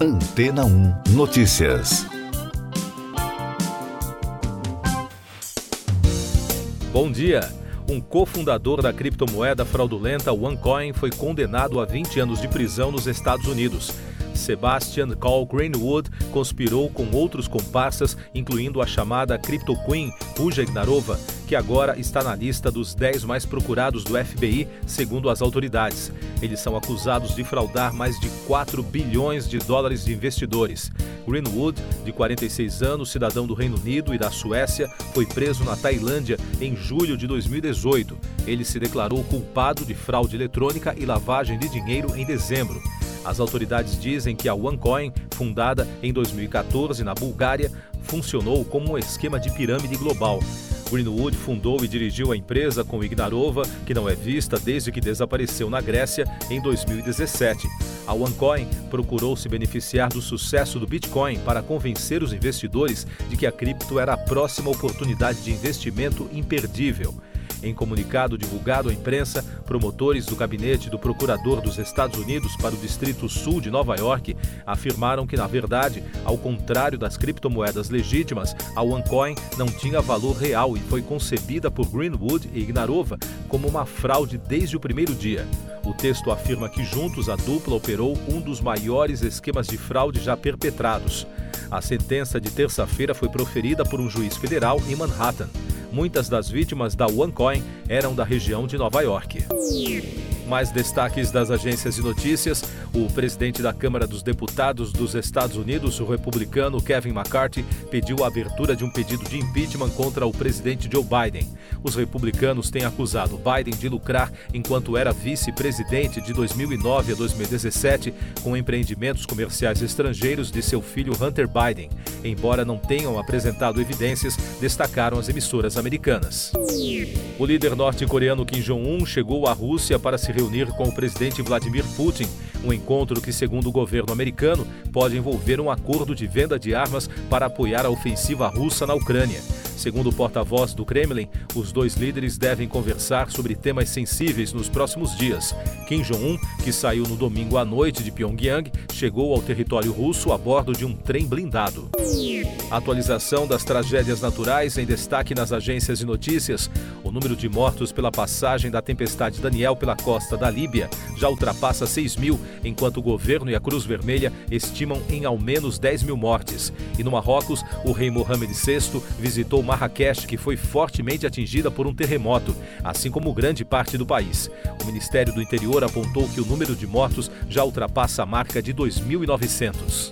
Antena 1 Notícias. Bom dia. Um cofundador da criptomoeda fraudulenta OneCoin foi condenado a 20 anos de prisão nos Estados Unidos. Sebastian Call Greenwood conspirou com outros comparsas, incluindo a chamada Crypto Queen, Ruja Ignarova, que agora está na lista dos 10 mais procurados do FBI, segundo as autoridades. Eles são acusados de fraudar mais de 4 bilhões de dólares de investidores. Greenwood, de 46 anos, cidadão do Reino Unido e da Suécia, foi preso na Tailândia em julho de 2018. Ele se declarou culpado de fraude eletrônica e lavagem de dinheiro em dezembro. As autoridades dizem que a OneCoin, fundada em 2014 na Bulgária, funcionou como um esquema de pirâmide global. Greenwood fundou e dirigiu a empresa com Ignarova, que não é vista desde que desapareceu na Grécia em 2017. A OneCoin procurou se beneficiar do sucesso do Bitcoin para convencer os investidores de que a cripto era a próxima oportunidade de investimento imperdível. Em comunicado divulgado à imprensa, promotores do gabinete do procurador dos Estados Unidos para o Distrito Sul de Nova York afirmaram que, na verdade, ao contrário das criptomoedas legítimas, a OneCoin não tinha valor real e foi concebida por Greenwood e Ignarova como uma fraude desde o primeiro dia. O texto afirma que juntos a dupla operou um dos maiores esquemas de fraude já perpetrados. A sentença de terça-feira foi proferida por um juiz federal em Manhattan. Muitas das vítimas da OneCoin eram da região de Nova York. Mais destaques das agências de notícias: o presidente da Câmara dos Deputados dos Estados Unidos, o republicano Kevin McCarthy, pediu a abertura de um pedido de impeachment contra o presidente Joe Biden. Os republicanos têm acusado Biden de lucrar enquanto era vice-presidente de 2009 a 2017 com empreendimentos comerciais estrangeiros de seu filho Hunter Biden. Embora não tenham apresentado evidências, destacaram as emissoras americanas. O líder norte-coreano Kim Jong-un chegou à Rússia para se reunir com o presidente Vladimir Putin, um encontro que, segundo o governo americano, pode envolver um acordo de venda de armas para apoiar a ofensiva russa na Ucrânia. Segundo o porta-voz do Kremlin, os dois líderes devem conversar sobre temas sensíveis nos próximos dias. Kim Jong-un, que saiu no domingo à noite de Pyongyang, chegou ao território russo a bordo de um trem blindado. Atualização das tragédias naturais em destaque nas agências de notícias. O número de mortos pela passagem da tempestade Daniel pela costa da Líbia já ultrapassa 6 mil, enquanto o governo e a Cruz Vermelha estimam em ao menos 10 mil mortes. E no Marrocos, o rei Mohamed VI visitou Marrakech, que foi fortemente atingida por um terremoto, assim como grande parte do país. O Ministério do Interior apontou que o número de mortos já ultrapassa a marca de 2.900.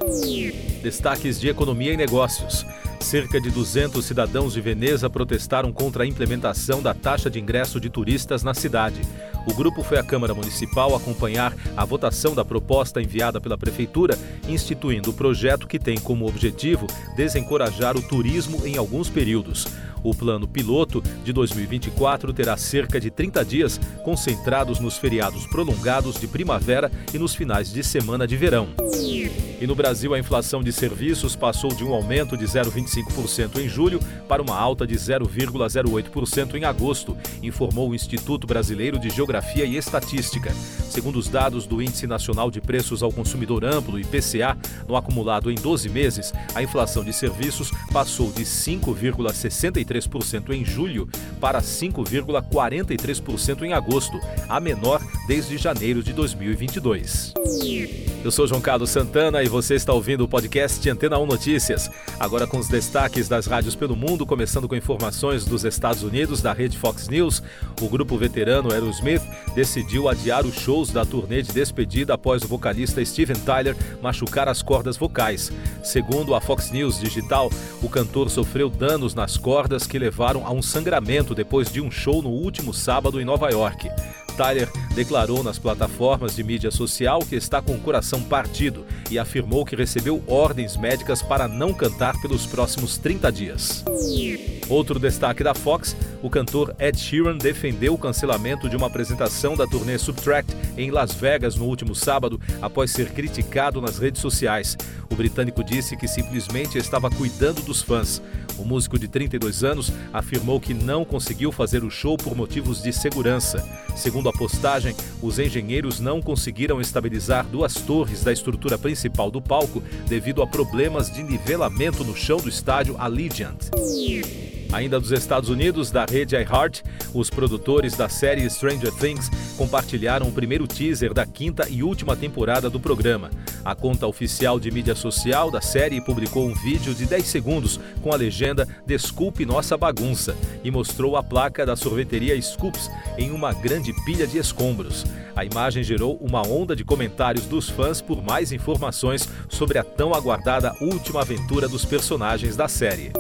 Destaques de economia e negócios. Cerca de 200 cidadãos de Veneza protestaram contra a implementação da taxa de ingresso de turistas na cidade. O grupo foi à Câmara Municipal acompanhar a votação da proposta enviada pela Prefeitura, instituindo o projeto que tem como objetivo desencorajar o turismo em alguns períodos. O plano piloto de 2024 terá cerca de 30 dias concentrados nos feriados prolongados de primavera e nos finais de semana de verão. E no Brasil, a inflação de serviços passou de um aumento de 0,25% em julho para uma alta de 0,08% em agosto, informou o Instituto Brasileiro de Geografia e Estatística. Segundo os dados do Índice Nacional de Preços ao Consumidor Amplo, IPCA, no acumulado em 12 meses, a inflação de serviços passou de 5,63% em julho para 5,43% em agosto, a menor desde janeiro de 2022. Eu sou João Carlos Santana e você está ouvindo o podcast Antena 1 Notícias. Agora com os destaques das rádios pelo mundo, começando com informações dos Estados Unidos da rede Fox News. O grupo veterano Aerosmith decidiu adiar os shows da turnê de despedida após o vocalista Steven Tyler machucar as cordas vocais. Segundo a Fox News Digital, o cantor sofreu danos nas cordas que levaram a um sangramento depois de um show no último sábado em Nova York. Tyler declarou nas plataformas de mídia social que está com o coração partido e afirmou que recebeu ordens médicas para não cantar pelos próximos 30 dias. Outro destaque da Fox, o cantor Ed Sheeran defendeu o cancelamento de uma apresentação da turnê Subtract em Las Vegas no último sábado após ser criticado nas redes sociais. O britânico disse que simplesmente estava cuidando dos fãs. O músico de 32 anos afirmou que não conseguiu fazer o show por motivos de segurança. Segundo a postagem, os engenheiros não conseguiram estabilizar duas torres da estrutura principal do palco devido a problemas de nivelamento no chão do estádio Allegiant. Ainda dos Estados Unidos, da rede iHeart, os produtores da série Stranger Things compartilharam o primeiro teaser da quinta e última temporada do programa. A conta oficial de mídia social da série publicou um vídeo de 10 segundos com a legenda Desculpe nossa bagunça e mostrou a placa da sorveteria Scoops em uma grande pilha de escombros. A imagem gerou uma onda de comentários dos fãs por mais informações sobre a tão aguardada última aventura dos personagens da série.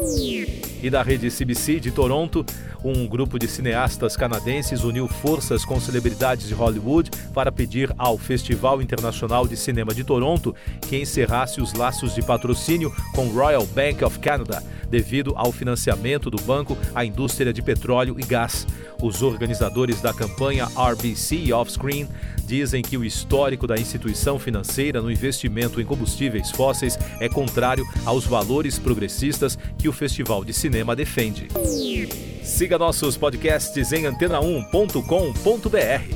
E da rede CBC de Toronto, um grupo de cineastas canadenses uniu forças com celebridades de Hollywood para pedir ao Festival Internacional de Cinema de Toronto que encerrasse os laços de patrocínio com Royal Bank of Canada, devido ao financiamento do banco à indústria de petróleo e gás. Os organizadores da campanha RBC Offscreen dizem que o histórico da instituição financeira no investimento em combustíveis fósseis é contrário aos valores progressistas que o Festival de Cinema defende. Siga nossos podcasts em antena1.com.br.